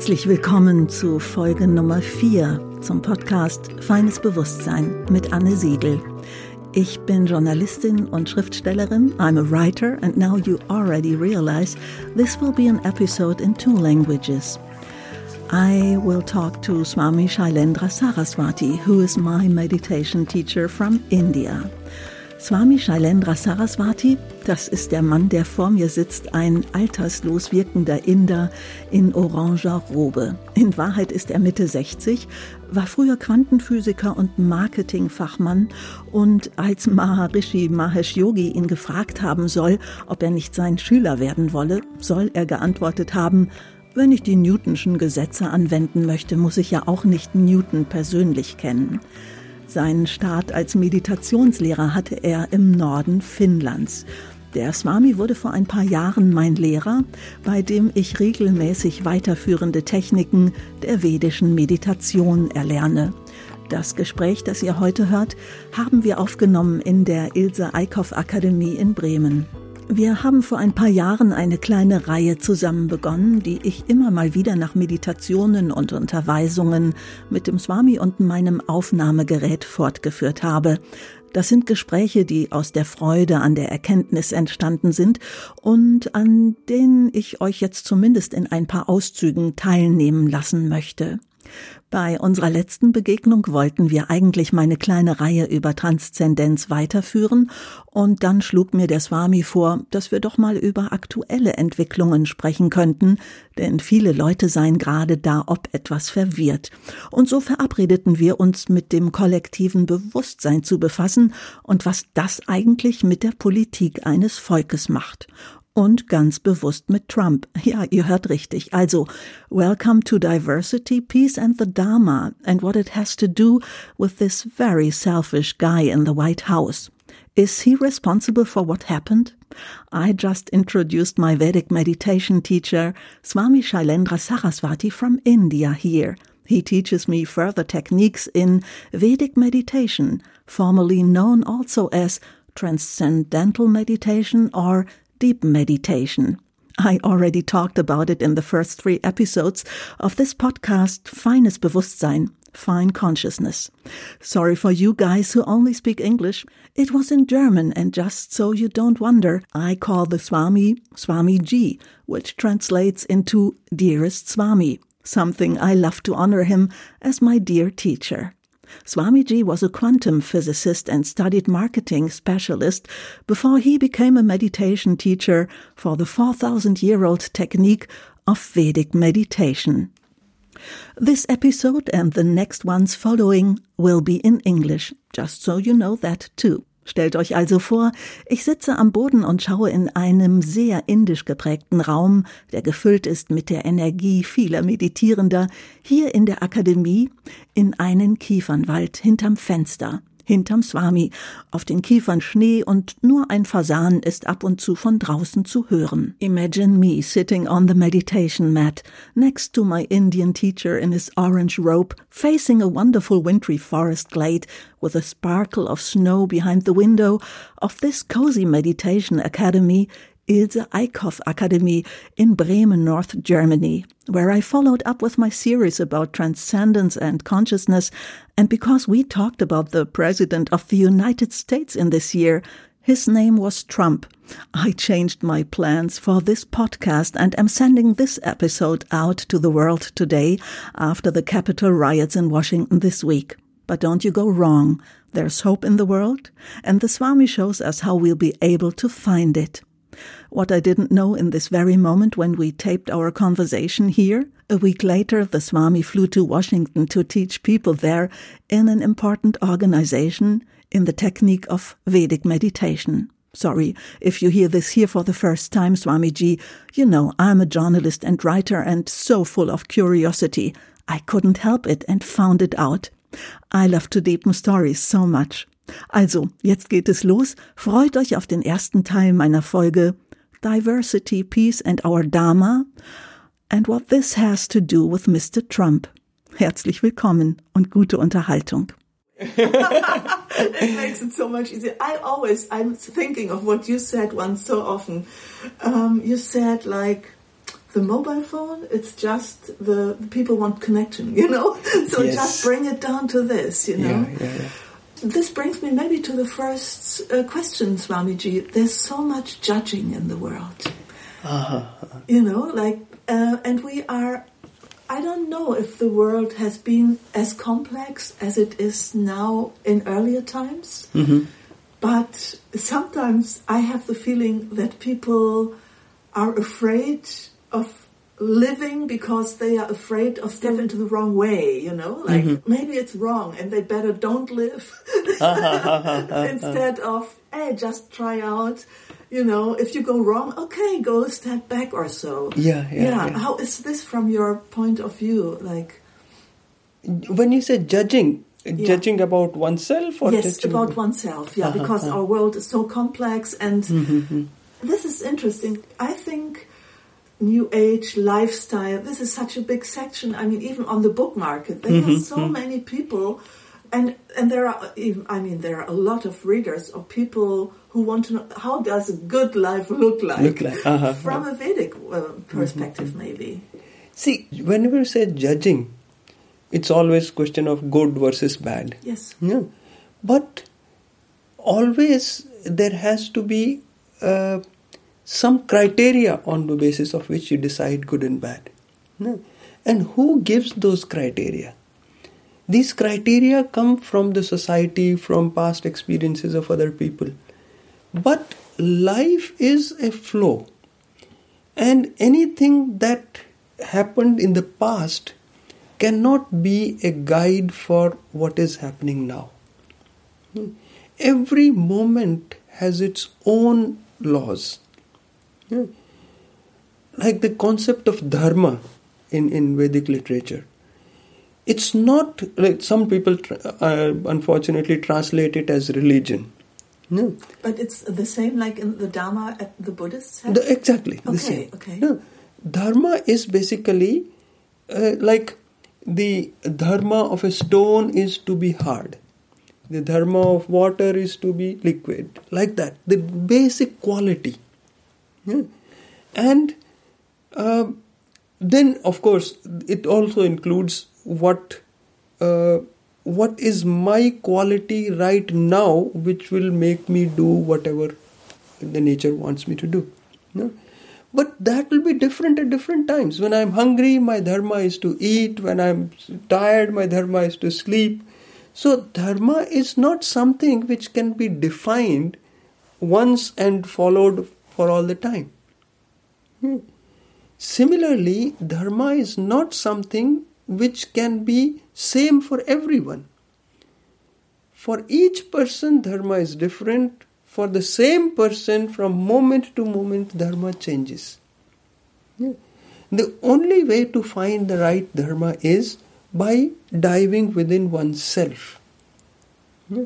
Herzlich willkommen zu Folge Nummer 4 zum Podcast Feines Bewusstsein mit Anne Siegel. Ich bin Journalistin und Schriftstellerin. I'm a writer, and now you already realize this will be an episode in two languages. I will talk to Swami Shailendra Saraswati, who is my meditation teacher from India. Swami Shailendra Saraswati, das ist der Mann, der vor mir sitzt, ein alterslos wirkender Inder in oranger Robe. In Wahrheit ist er Mitte 60, war früher Quantenphysiker und Marketingfachmann und als Maharishi Mahesh Yogi ihn gefragt haben soll, ob er nicht sein Schüler werden wolle, soll er geantwortet haben, wenn ich die Newtonschen Gesetze anwenden möchte, muss ich ja auch nicht Newton persönlich kennen. Seinen Start als Meditationslehrer hatte er im Norden Finnlands. Der Swami wurde vor ein paar Jahren mein Lehrer, bei dem ich regelmäßig weiterführende Techniken der vedischen Meditation erlerne. Das Gespräch, das ihr heute hört, haben wir aufgenommen in der Ilse Eickhoff Akademie in Bremen. Wir haben vor ein paar Jahren eine kleine Reihe zusammen begonnen, die ich immer mal wieder nach Meditationen und Unterweisungen mit dem Swami und meinem Aufnahmegerät fortgeführt habe. Das sind Gespräche, die aus der Freude an der Erkenntnis entstanden sind und an denen ich euch jetzt zumindest in ein paar Auszügen teilnehmen lassen möchte. Bei unserer letzten Begegnung wollten wir eigentlich meine kleine Reihe über Transzendenz weiterführen. Und dann schlug mir der Swami vor, dass wir doch mal über aktuelle Entwicklungen sprechen könnten, denn viele Leute seien gerade da ob etwas verwirrt. Und so verabredeten wir uns mit dem kollektiven Bewusstsein zu befassen und was das eigentlich mit der Politik eines Volkes macht und ganz bewusst mit Trump. Ja, ihr hört richtig. Also, welcome to diversity, peace and the Dharma and what it has to do with this very selfish guy in the White House. Is he responsible for what happened? I just introduced my Vedic meditation teacher, Swami Shailendra Saraswati from India here. He teaches me further techniques in Vedic meditation, formerly known also as transcendental meditation or deep meditation. I already talked about it in the first three episodes of this podcast, Feines Bewusstsein, Fine Consciousness. Sorry for you guys who only speak English. It was in German, and just so you don't wonder, I call the Swami Swamiji, which translates into Dearest Swami, something I love to honor him as my dear teacher. Swamiji was a quantum physicist and studied marketing specialist before he became a meditation teacher for the 4,000 year old technique of Vedic meditation. This episode and the next ones following will be in English, just so you know that too. Stellt euch also vor, ich sitze am Boden und schaue in einem sehr indisch geprägten Raum, der gefüllt ist mit der Energie vieler Meditierender, hier in der Akademie, in einen Kiefernwald hinterm Fenster hinterm Swami, auf den Kiefern Schnee und nur ein Fasan ist ab und zu von draußen zu hören. Imagine me sitting on the meditation mat, next to my Indian teacher in his orange robe, facing a wonderful wintry forest glade with a sparkle of snow behind the window of this cozy meditation academy Ilse Eickhoff Academy in Bremen, North Germany, where I followed up with my series about transcendence and consciousness. And because we talked about the President of the United States in this year, his name was Trump. I changed my plans for this podcast and am sending this episode out to the world today after the Capitol riots in Washington this week. But don't you go wrong. There's hope in the world, and the Swami shows us how we'll be able to find it. What I didn't know in this very moment when we taped our conversation here, a week later the Swami flew to Washington to teach people there in an important organization in the technique of Vedic meditation. Sorry, if you hear this here for the first time, Swamiji, you know I'm a journalist and writer and so full of curiosity. I couldn't help it and found it out. I love to deepen stories so much. Also, jetzt geht es los. Freut euch auf den ersten Teil meiner Folge Diversity, Peace and Our Dharma and what this has to do with Mr. Trump. Herzlich willkommen und gute Unterhaltung. it makes it so much easier. I always, I'm thinking of what you said once so often. Um, you said like, the mobile phone, it's just the, the people want connection, you know? So Yes. just bring it down to this, you know? Yeah, yeah, yeah. This brings me maybe to the first uh, question, Swamiji. There's so much judging in the world. Uh-huh. You know, like, uh, and we are, I don't know if the world has been as complex as it is now in earlier times, but sometimes I have the feeling that people are afraid of living because they are afraid of stepping into the wrong way, you know? Like, mm-hmm. maybe it's wrong and they better don't live instead of, hey, just try out. You know, if you go wrong, okay, go a step back or so. Yeah, yeah, yeah. How is this from your point of view? Like, When you say judging, judging about oneself or yes, judging about oneself, yeah, uh-huh, because uh-huh. our world is so complex and mm-hmm, mm-hmm. this is interesting. I think new age lifestyle, this is such a big section. I mean, even on the book market, there are so many people and and there are I mean there are a lot of readers or people who want to know how does a good life look like, Look like, uh-huh, from a Vedic uh, perspective, maybe. See, whenever you say judging, it's always question of good versus bad. Yes. Yeah. But always there has to be uh, some criteria on the basis of which you decide good and bad. Yeah. And who gives those criteria? These criteria come from the society, from past experiences of other people. But life is a flow. And anything that happened in the past cannot be a guide for what is happening now. Hmm. Every moment has its own laws. Yeah. Like the concept of dharma in, in Vedic literature. It's not like some people tr- uh, unfortunately translate it as religion. No. But it's the same like in the Dharma at the Buddhists have? The- exactly the Okay, same. okay. No. Dharma is basically uh, like the dharma of a stone is to be hard. The dharma of water is to be liquid. Like that. The basic quality. Yeah. And uh, then, of course, it also includes what uh, what is my quality right now, which will make me do whatever the nature wants me to do. No? But that will be different at different times. When I'm hungry, my dharma is to eat. When I'm tired, my dharma is to sleep. So, dharma is not something which can be defined once and followed for all the time. Hmm. Similarly, dharma is not something which can be same for everyone. For each person, dharma is different. For the same person, from moment to moment, dharma changes. Yeah. The only way to find the right dharma is by diving within oneself. Yeah.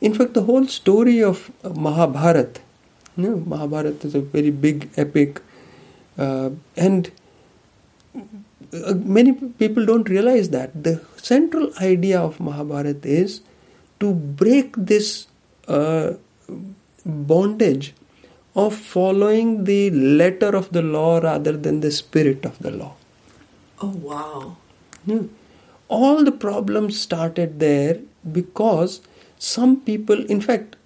In fact, the whole story of Mahabharata, you know, Mahabharata is a very big epic, uh, and uh, many people don't realize that the central idea of Mahabharata is to break this uh, bondage of following the letter of the law rather than the spirit of the law. Oh, wow. Yeah. All the problems started there because some people, in fact,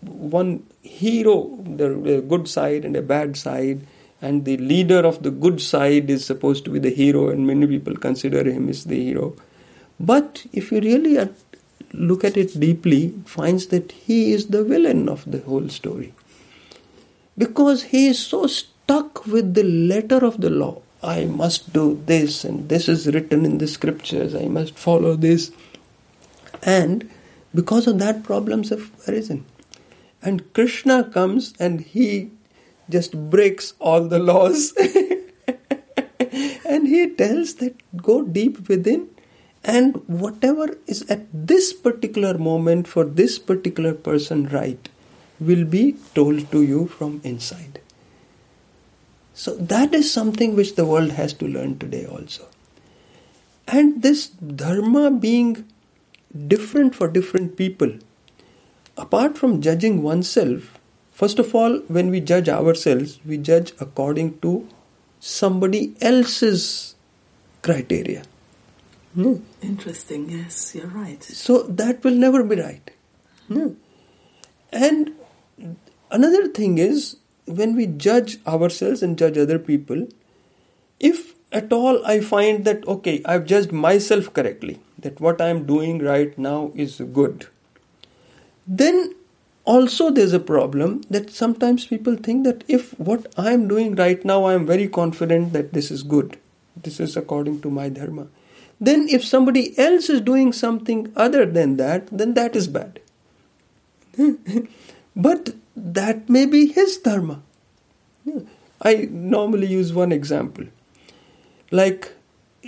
one hero, the, good side and a bad side, and the leader of the good side is supposed to be the hero, and many people consider him as the hero. But if you really look at it deeply, finds that he is the villain of the whole story because he is so stuck with the letter of the law. I must do this, and this is written in the scriptures. I must follow this, and because of that, problems have arisen. And Krishna comes and he just breaks all the laws, and he tells that go deep within, and whatever is at this particular moment for this particular person right will be told to you from inside. So that is something which the world has to learn today also. And this dharma being different for different people, apart from judging oneself, first of all, when we judge ourselves, we judge according to somebody else's criteria. Hmm. Interesting, yes, you're right. So that will never be right. Hmm. And another thing is when we judge ourselves and judge other people, if at all I find that okay, I've judged myself correctly, that what I'm doing right now is good, then also there's a problem that sometimes people think that if what I'm doing right now, I'm very confident that this is good, this is according to my dharma. Then if somebody else is doing something other than that, then that is bad. but that may be his dharma. I normally use one example. Like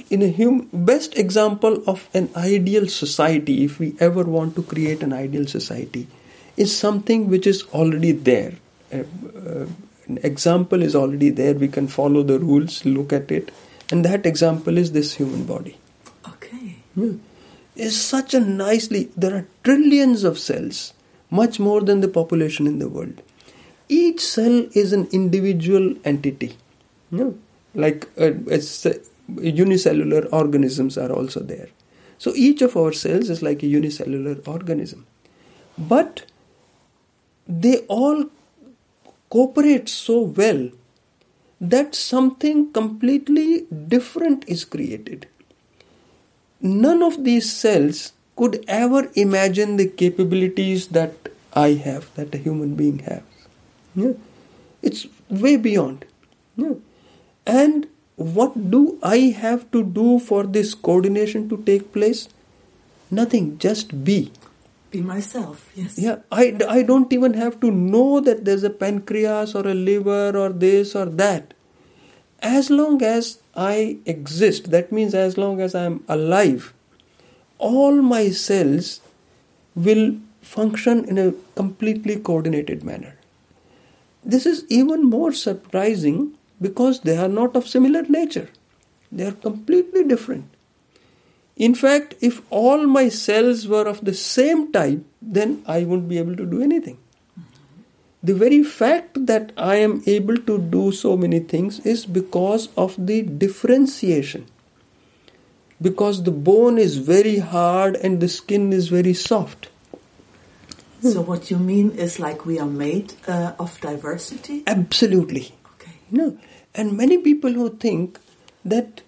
in a hum- best example of an ideal society, if we ever want to create an ideal society, is something which is already there. Uh, uh, an example is already there. We can follow the rules, look at it, and that example is this human body. Okay. Yeah. It's such a nicely. There are trillions of cells, much more than the population in the world. Each cell is an individual entity. Yeah. Like uh, it's, unicellular organisms are also there. So each of our cells is like a unicellular organism. But they all cooperate so well that something completely different is created. None of these cells could ever imagine the capabilities that I have, that a human being has. Yeah. It's way beyond. Yeah. And what do I have to do for this coordination to take place? Nothing, just be. Be myself, yes. Yeah, I, I don't even have to know that there's a pancreas or a liver or this or that. As long as I exist, that means as long as I'm alive, all my cells will function in a completely coordinated manner. This is even more surprising because they are not of similar nature. They are completely different. In fact, if all my cells were of the same type, then I wouldn't be able to do anything. The very fact that I am able to do so many things is because of the differentiation. Because the bone is very hard and the skin is very soft. So, what you mean is like we are made uh, of diversity? Absolutely. No. And many people who think that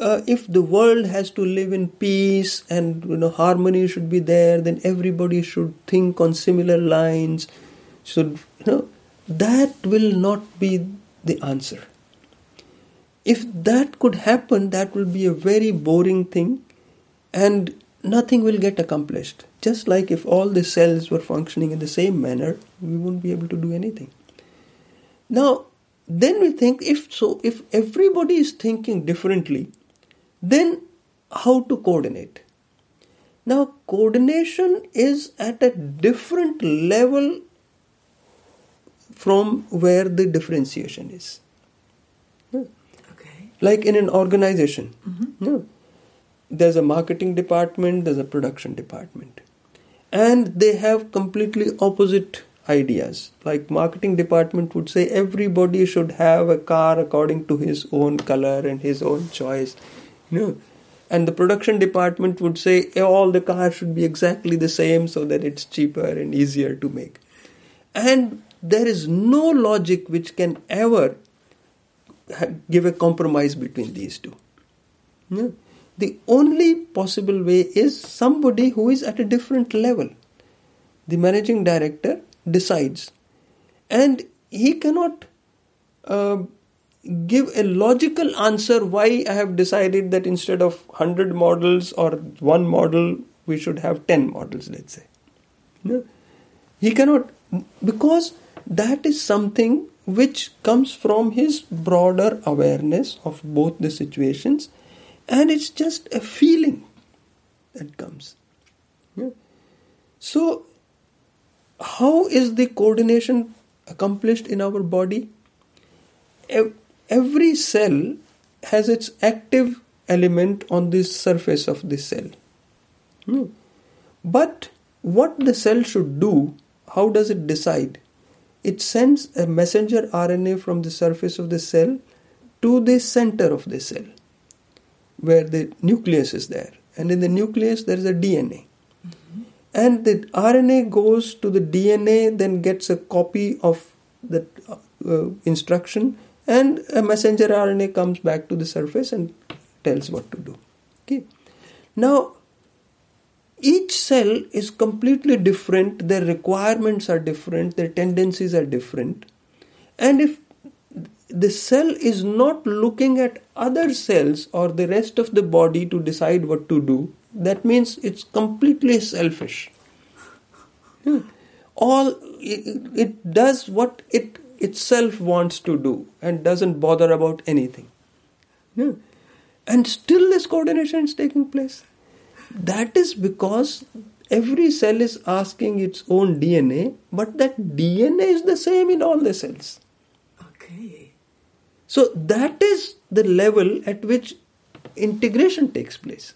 uh, if the world has to live in peace and you know harmony should be there, then everybody should think on similar lines. Should you know that will not be the answer. If that could happen, that will be a very boring thing, and nothing will get accomplished. Just like if all the cells were functioning in the same manner, we wouldn't be able to do anything. Now, then we think if so, if everybody is thinking differently, then how to coordinate? Now, coordination is at a different level from where the differentiation is. Okay. Like in an organization, Mm-hmm. there's a marketing department, there's a production department, and they have completely opposite ideas. Like marketing department would say everybody should have a car according to his own color and his own choice. No. And the production department would say "Eh, all the cars should be exactly the same so that it's cheaper and easier to make. And there is no logic which can ever give a compromise between these two. No. The only possible way is somebody who is at a different level. The managing director decides, and he cannot uh, give a logical answer why I have decided that instead of 100 models or one model, we should have 10 models, let's say. No? He cannot, because that is something which comes from his broader awareness of both the situations, and it's just a feeling that comes. Yeah. So, how is the coordination accomplished in our body? Every cell has its active element on the surface of the cell. Hmm. But what the cell should do, how does it decide? It sends a messenger RNA from the surface of the cell to the center of the cell, where the nucleus is there. And in the nucleus, there is a DNA. And the RNA goes to the DNA, then gets a copy of the uh, instruction, and a messenger RNA comes back to the surface and tells what to do. Okay. Now, each cell is completely different, their requirements are different, their tendencies are different. And if the cell is not looking at other cells or the rest of the body to decide what to do, that means it's completely selfish. Hmm. All it, it does what it itself wants to do and doesn't bother about anything. Hmm. And still, this coordination is taking place. That is because every cell is asking its own DNA, but that DNA is the same in all the cells. Okay. So that is the level at which integration takes place.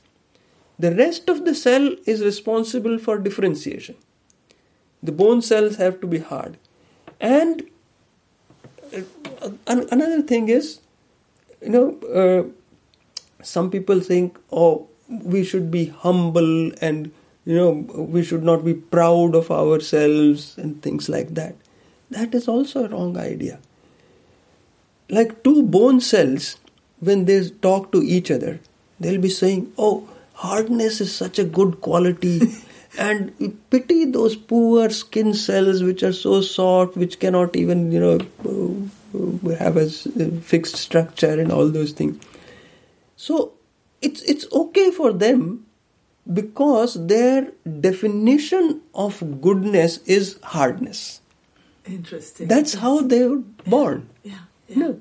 The rest of the cell is responsible for differentiation. The bone cells have to be hard. And uh, another thing is, you know, uh, some people think, oh, we should be humble and you know we should not be proud of ourselves and things like that that is also a wrong idea like two bone cells when they talk to each other they'll be saying oh hardness is such a good quality and pity those poor skin cells which are so soft which cannot even you know uh, have a uh, fixed structure and all those things so it's it's okay for them because their definition of goodness is hardness. Interesting. That's how they were born. Yeah. yeah. No.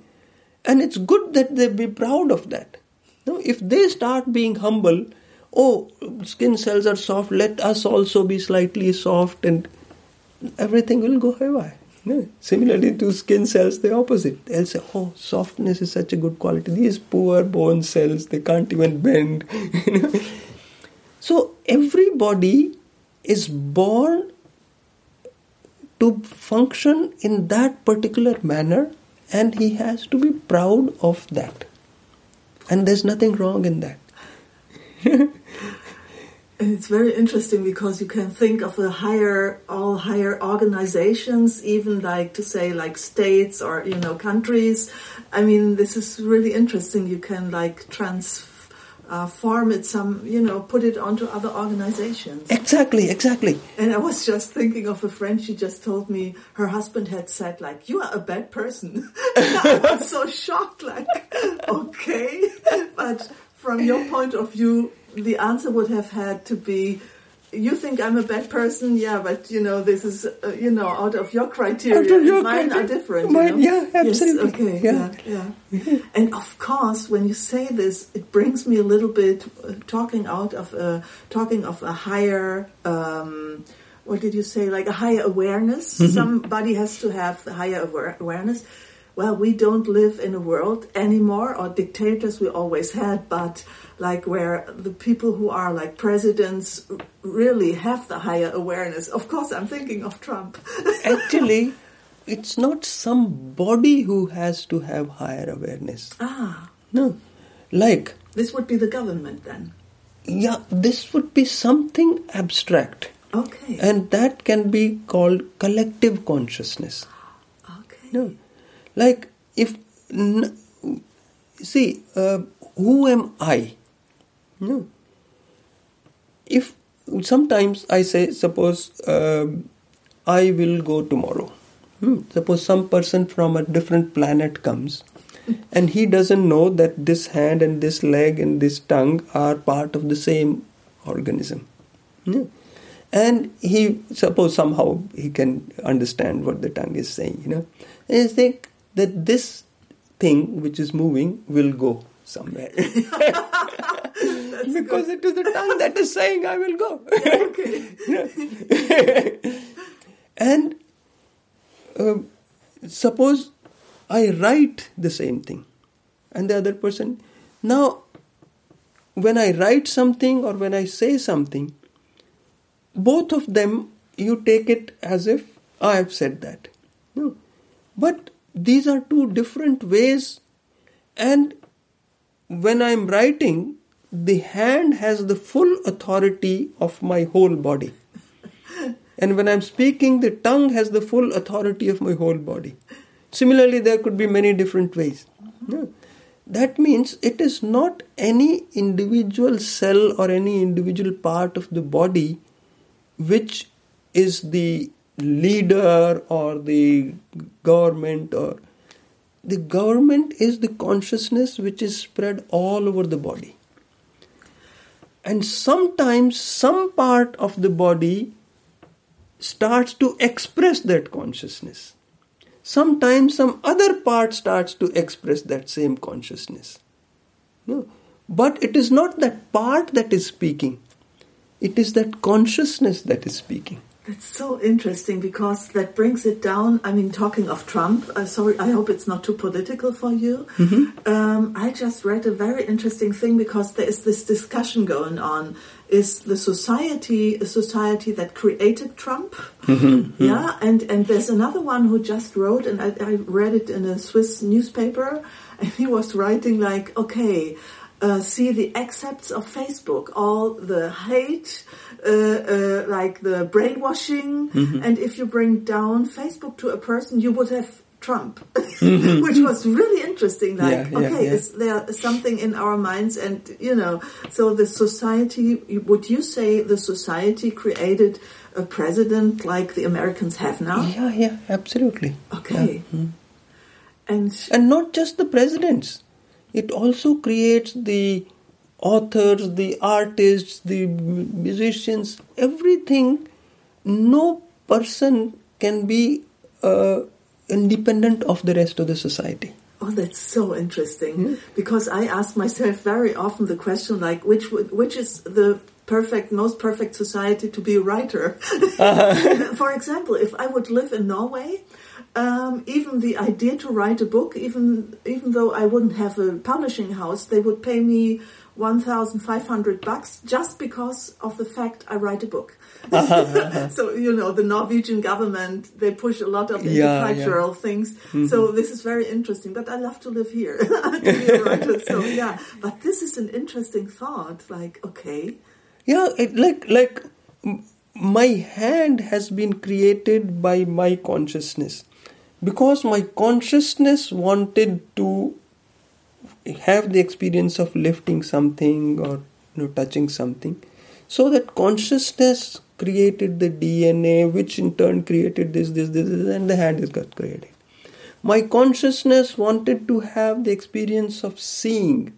And it's good that they be proud of that. No, if they start being humble, oh, skin cells are soft, let us also be slightly soft and everything will go away. No. Similarly to skin cells, the opposite. They'll say, oh, softness is such a good quality. These poor bone cells, they can't even bend. so everybody is born to function in that particular manner and he has to be proud of that. And there's nothing wrong in that. it's very interesting because you can think of the higher all higher organizations even like to say like states or you know countries. I mean this is really interesting. You can like transform uh, it some you know put it onto other organizations. Exactly exactly. And i was just thinking of a friend she just told me her husband had said like you are a bad person. I was so shocked like okay. But from your point of view the answer would have had to be you think I'm a bad person, yeah, but you know this is uh, you know out of your criteria. Of your mine criteria. are different. Mine, you know? yeah, absolutely. Yes, okay, yeah, yeah. yeah. and of course, when you say this, it brings me a little bit uh, talking out of a talking of a higher. Um, what did you say? Like a higher awareness. Mm-hmm. Somebody has to have the higher aware- awareness well, we don't live in a world anymore, or dictators we always had, but like where the people who are like presidents really have the higher awareness. Of course, I'm thinking of Trump. Actually, it's not somebody who has to have higher awareness. Ah. No. Like. This would be the government then? Yeah, this would be something abstract. Okay. And that can be called collective consciousness. Okay. No like, if, see, uh, who am I? No. If sometimes I say, suppose uh, I will go tomorrow. Hmm. Suppose some person from a different planet comes and he doesn't know that this hand and this leg and this tongue are part of the same organism. Hmm. And he, suppose somehow he can understand what the tongue is saying, you know. And you think, that this thing which is moving will go somewhere. because good. it is the tongue that is saying, I will go. and uh, suppose I write the same thing, and the other person. Now, when I write something or when I say something, both of them you take it as if I have said that. No. But these are two different ways And when I'm writing, the hand has the full authority of my whole body. And when I'm speaking, the tongue has the full authority of my whole body. Similarly, there could be many different ways. Yeah. That means it is not any individual cell or any individual part of the body which is the leader or the government or the government is the consciousness which is spread all over the body. And sometimes some part of the body starts to express that consciousness. Sometimes some other part starts to express that same consciousness. No. But it is not that part that is speaking. It is that consciousness that is speaking that's so interesting because that brings it down. I mean, talking of Trump, uh, sorry, I hope it's not too political for you. Mm-hmm. Um, I just read a very interesting thing because there is this discussion going on. Is the society a society that created Trump? Mm-hmm. Yeah, and, and there's another one who just wrote, and I, I read it in a Swiss newspaper, and he was writing like, okay, uh, see the excerpts of Facebook, all the hate, uh, uh, like the brainwashing, mm-hmm. and if you bring down Facebook to a person, you would have Trump, mm-hmm. which was really interesting. Like, yeah, yeah, okay, yeah. is there something in our minds, and you know, so the society. Would you say the society created a president like the Americans have now? Yeah, yeah, absolutely. Okay, mm-hmm. and and not just the presidents it also creates the authors, the artists, the musicians, everything. No person can be uh, independent of the rest of the society. Oh, that's so interesting. Hmm? Because I ask myself very often the question, like, which which is the perfect, most perfect society to be a writer? Uh-huh. For example, if I would live in Norway, um, even the idea to write a book, even even though I wouldn't have a publishing house, they would pay me one thousand five hundred bucks just because of the fact I write a book. so you know the Norwegian government they push a lot of intercultural yeah, yeah. things. Mm-hmm. So this is very interesting. But I love to live here to be a writer. So yeah, but this is an interesting thought. Like okay, yeah, it, like like my hand has been created by my consciousness. Because my consciousness wanted to have the experience of lifting something or you know, touching something. So that consciousness created the dna which in turn created this this this, this and the hand is got created. My consciousness wanted to have the experience of seeing.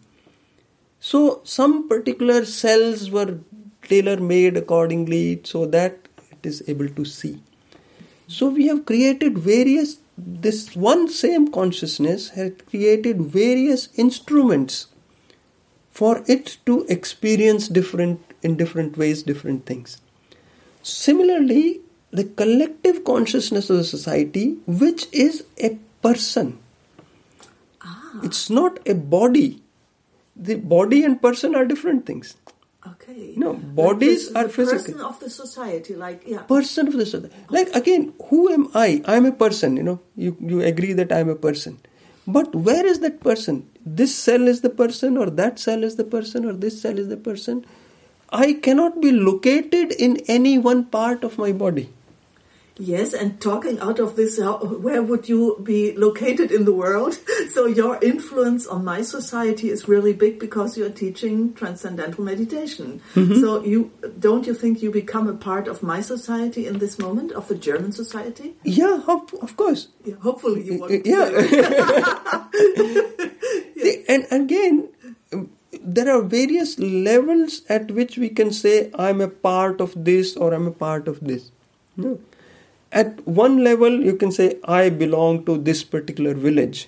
So some particular cells were tailor made accordingly so that it is able to see. So we have created various this one same consciousness has created various instruments for it to experience different in different ways different things. Similarly the collective consciousness of the society which is a person. Ah. it's not a body. The body and person are different things Okay. No, bodies like are physical. Person of the society, like yeah. Person of the society. Like again, who am I? I am a person. You know, you you agree that I am a person. But where is that person? This cell is the person, or that cell is the person, or this cell is the person. I cannot be located in any one part of my body. Yes, and talking out of this, where would you be located in the world? So your influence on my society is really big because you're teaching transcendental meditation. Mm-hmm. So you don't you think you become a part of my society in this moment of the German society? Yeah, of, of course. Yeah, hopefully you want. Yeah. yes. And again, there are various levels at which we can say I'm a part of this or I'm a part of this. No at one level you can say i belong to this particular village.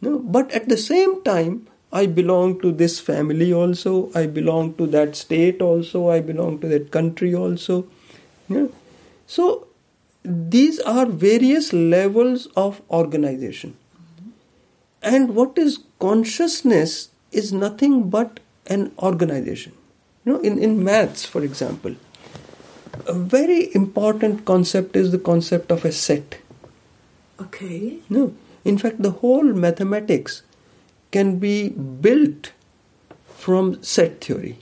No but at the same time i belong to this family also. I belong to that state also. I belong to that country also. Yeah? so these are various levels of organization. And what is consciousness is nothing but an organization. You know in, in maths for example a very important concept is the concept of a set. Okay. No. In fact, the whole mathematics can be built from set theory.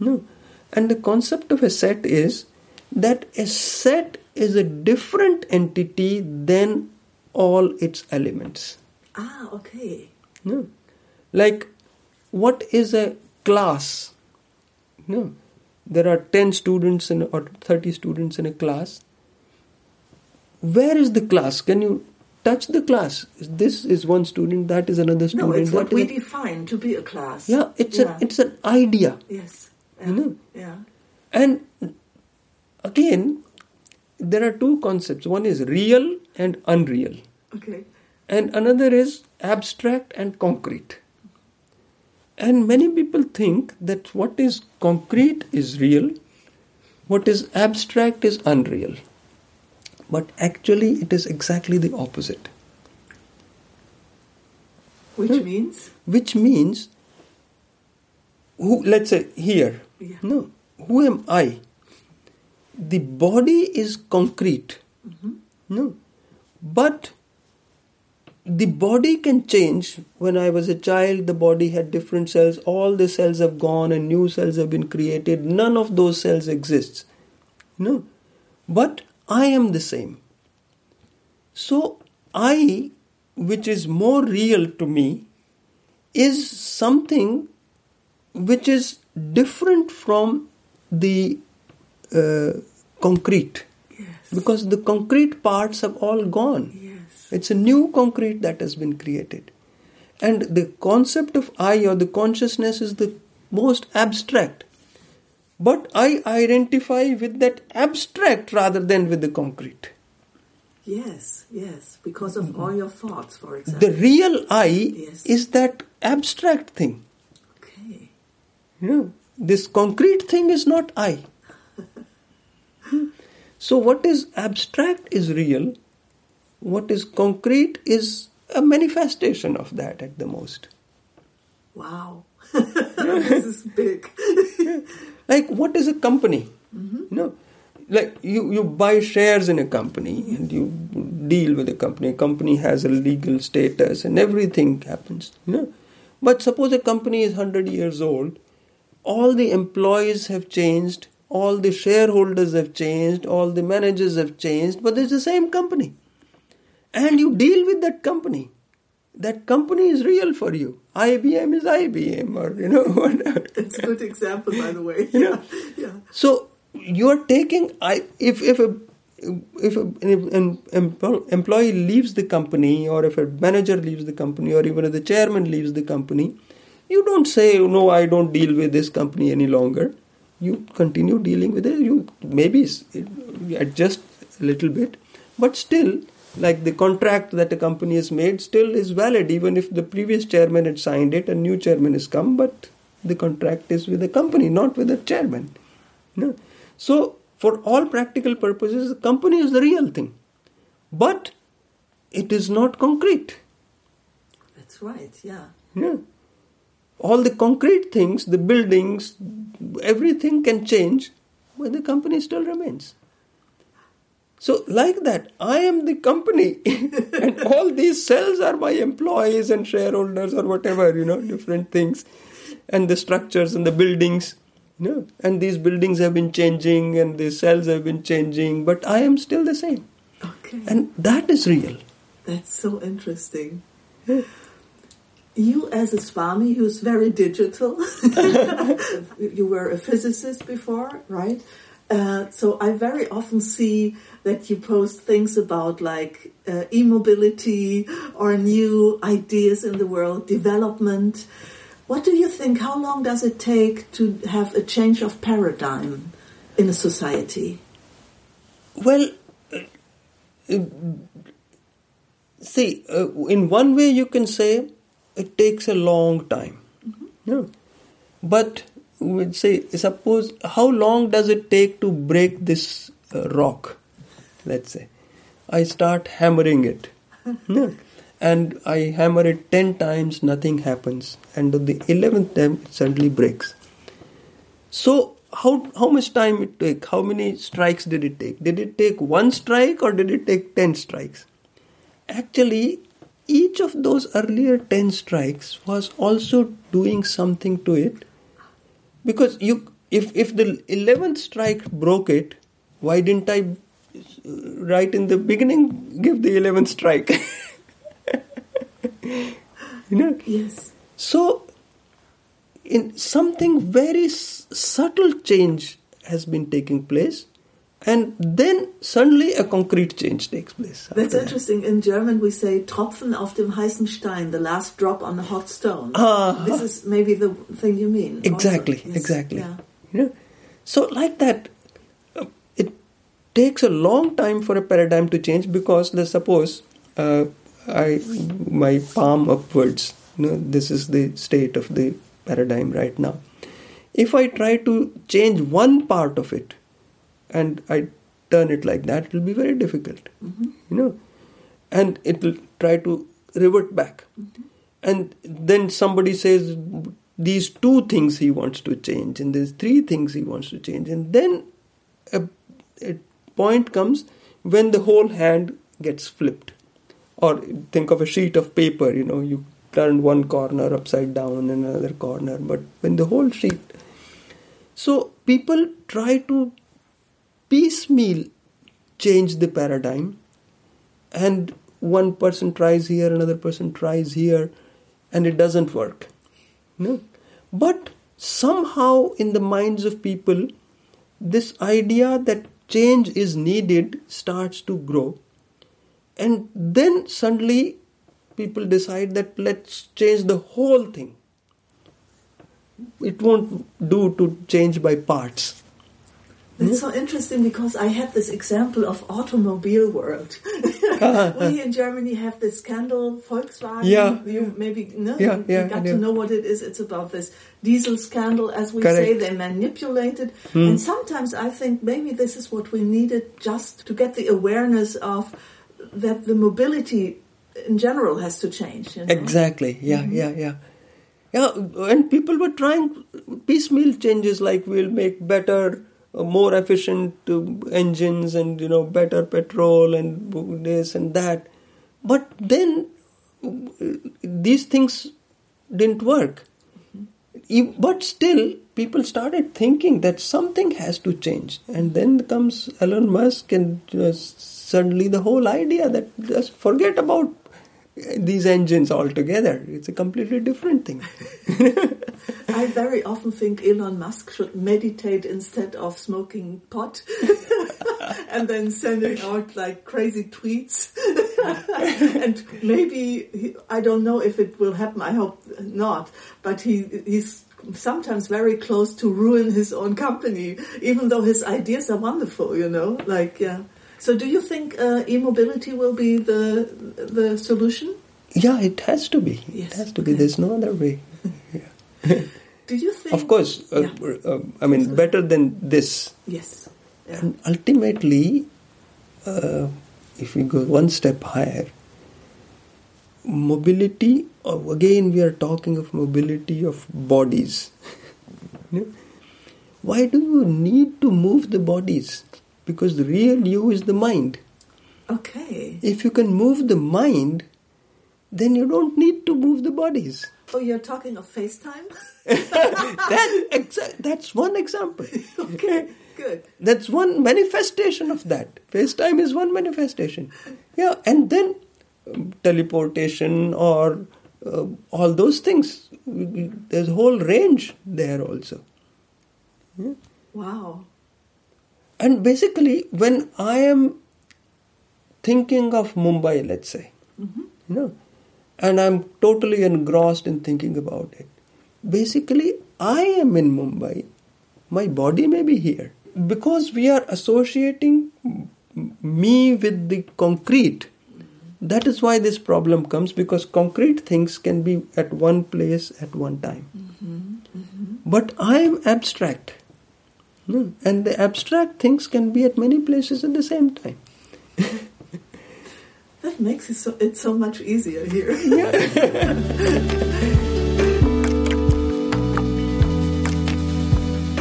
No. And the concept of a set is that a set is a different entity than all its elements. Ah, okay. No. Like, what is a class? No. There are 10 students in, or 30 students in a class. Where is the class? Can you touch the class? This is one student, that is another student. No, it's what we a- define to be a class. yeah, it's Yeah. a it's an idea. Yes. You know? Yeah. And again, there are two concepts. One is real and unreal, Okay. and another is abstract and concrete. And many people think that what is concrete is real, what is abstract is unreal. But actually, it is exactly the opposite. Which Hmm. means Which means, who, let's say here, Yeah. no, who am I? The body is concrete, no, but the body can change. When I was a child, the body had different cells. All the cells have gone, and new cells have been created. None of those cells exists, no, but I am the same. So I, which is more real to me, is something which is different from the uh, concrete yes. because the concrete parts have all gone. Yes. It's a new concrete that has been created. And the concept of I or the consciousness is the most abstract. But I identify with that abstract rather than with the concrete. Yes, yes, because of all your thoughts, for example. The real I Yes. is that abstract thing. okay. You know, this concrete thing is not I. so, what is abstract is real, what is concrete is a manifestation of that at the most. Wow. this is big. Like, what is a company? Mm-hmm. You know, like you, you buy shares in a company and you deal with a company. A company has a legal status and everything happens. You know, but suppose a company is hundred years old, all the employees have changed, all the shareholders have changed, all the managers have changed, but it's the same company, and you deal with that company. That company is real for you. IBM is IBM, or you know whatever. It's a good example, by the way. Yeah. yeah. So you're taking I if if a if a, if an employee leaves the company or if a manager leaves the company or even if the chairman leaves the company, you don't say no I don't deal with this company any longer. You continue dealing with it. You maybe adjust a little bit, but still like the contract that a company has made still is valid even if the previous chairman had signed it and new chairman has come but the contract is with the company not with the chairman no. So, for all practical purposes, the company is the real thing. But it is not concrete. That's right, yeah. Yeah. All the concrete things, the buildings, everything can change, but the company still remains. So, like that, I am the company, and all these cells are my employees and shareholders or whatever, you know, different things, and the structures and the buildings. You know, and these buildings have been changing and the cells have been changing, but I am still the same. Okay. And that is real. That's so interesting. You, as a Swami who's very digital, you were a physicist before, right? Uh, so I very often see that you post things about like uh, e-mobility or new ideas in the world, development. What do you think? How long does it take to have a change of paradigm in a society? Well, uh, uh, see, uh, in one way you can say it takes a long time. Yeah. But we'd say, suppose, how long does it take to break this uh, rock? Let's say. I start hammering it. And I hammer it 10 times, nothing happens. And on the 11th time, it suddenly breaks. So, how how much time it took? How many strikes did it take? Did it take one strike or did it take ten strikes? Actually, each of those earlier 10 strikes was also doing something to it because you if if the 11th strike broke it why didn't i right in the beginning give the 11th strike you know Yes. so in something very s- subtle change has been taking place and then suddenly a concrete change takes place That's that. interesting. In German, we say Tropfen auf dem heißen Stein, the last drop on the hot stone. Ah. This is maybe the thing you mean. Exactly, Yes. exactly. Yeah. You know, so like that, takes a long time for a paradigm to change because let's suppose uh, I my palm upwards. You know, this is the state of the paradigm right now. If I try to change one part of it, and I turn it like that, it will be very difficult. You know, and it will try to revert back and then somebody says these two things he wants to change and there's three things he wants to change and then a, a point comes when the whole hand gets flipped. Or think of a sheet of paper you know you turn one corner upside down and another corner but when the whole sheet. So people try to piecemeal change the paradigm and one person tries here another person tries here and it doesn't work no but somehow in the minds of people this idea that change is needed starts to grow. And then suddenly people decide that let's change the whole thing. It won't do to change by parts That's so interesting because I had this example of automobile world. we in Germany have this scandal, Volkswagen. Yeah. You maybe no, Yeah, you yeah, got to know what it is. It's about this diesel scandal, as we Correct. Hmm. say. They manipulated, and sometimes I think maybe this is what we needed just to get the awareness of that the mobility in general has to change. You know? Exactly. Yeah, yeah, yeah. Yeah, and people were trying piecemeal changes like we'll make better, more efficient uh, engines and you know better petrol and this and that. But then uh, these things didn't work. E- But still, people started thinking that something has to change, and then comes Elon Musk, and just suddenly the whole idea that just forget about these engines altogether. It's a completely different thing. I very often think Elon Musk should meditate instead of smoking pot and then sending out like crazy tweets. and maybe, I don't know if it will happen, I hope not, but he, he's sometimes very close to ruin his own company, even though his ideas are wonderful, you know, like, yeah. So do you think uh, e-mobility will be the, the solution? Yeah, it has to be. Yes, It has to be. okay. There's no other way. Do you think? Of course, uh, Yeah. uh, I mean, better than this. Yes. Yeah. And ultimately, uh, if we go one step higher, mobility, uh, again, we are talking of mobility of bodies. Why do you need to move the bodies? Because the real you is the mind. Okay. If you can move the mind, then you don't need to move the bodies. Oh, you're talking of FaceTime? that exa- that's one example. okay, good. That's one manifestation of that. FaceTime is one manifestation. Yeah, and then um, teleportation or uh, all those things. There's a whole range there also. Wow. And basically, when I am thinking of Mumbai, let's say, mm-hmm. you know, and I'm totally engrossed in thinking about it, basically, I am in Mumbai. My body may be here. Because we are associating me with the concrete, mm-hmm. that is why this problem comes because concrete things can be at one place at one time. Mm-hmm. But I am abstract. No, And the abstract things can be at many places at the same time. That makes it so, it so much easier here.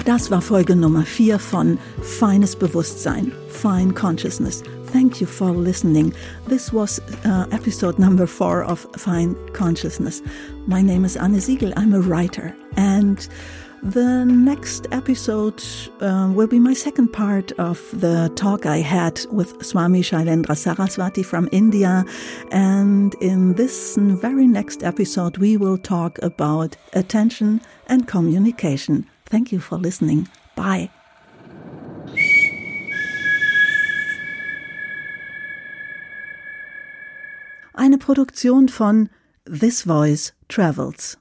Das war Folge Nummer 4 von Feines Bewusstsein, Fine Consciousness Thank you for listening. This was uh, episode number four of Fine Consciousness. My name is Anne Siegel. I'm a writer. And the next episode uh, will be my second part of the talk I had with Swami Shailendra Saraswati from India. And in this very next episode, we will talk about attention and communication. Thank you for listening. Bye. Eine Produktion von This Voice Travels.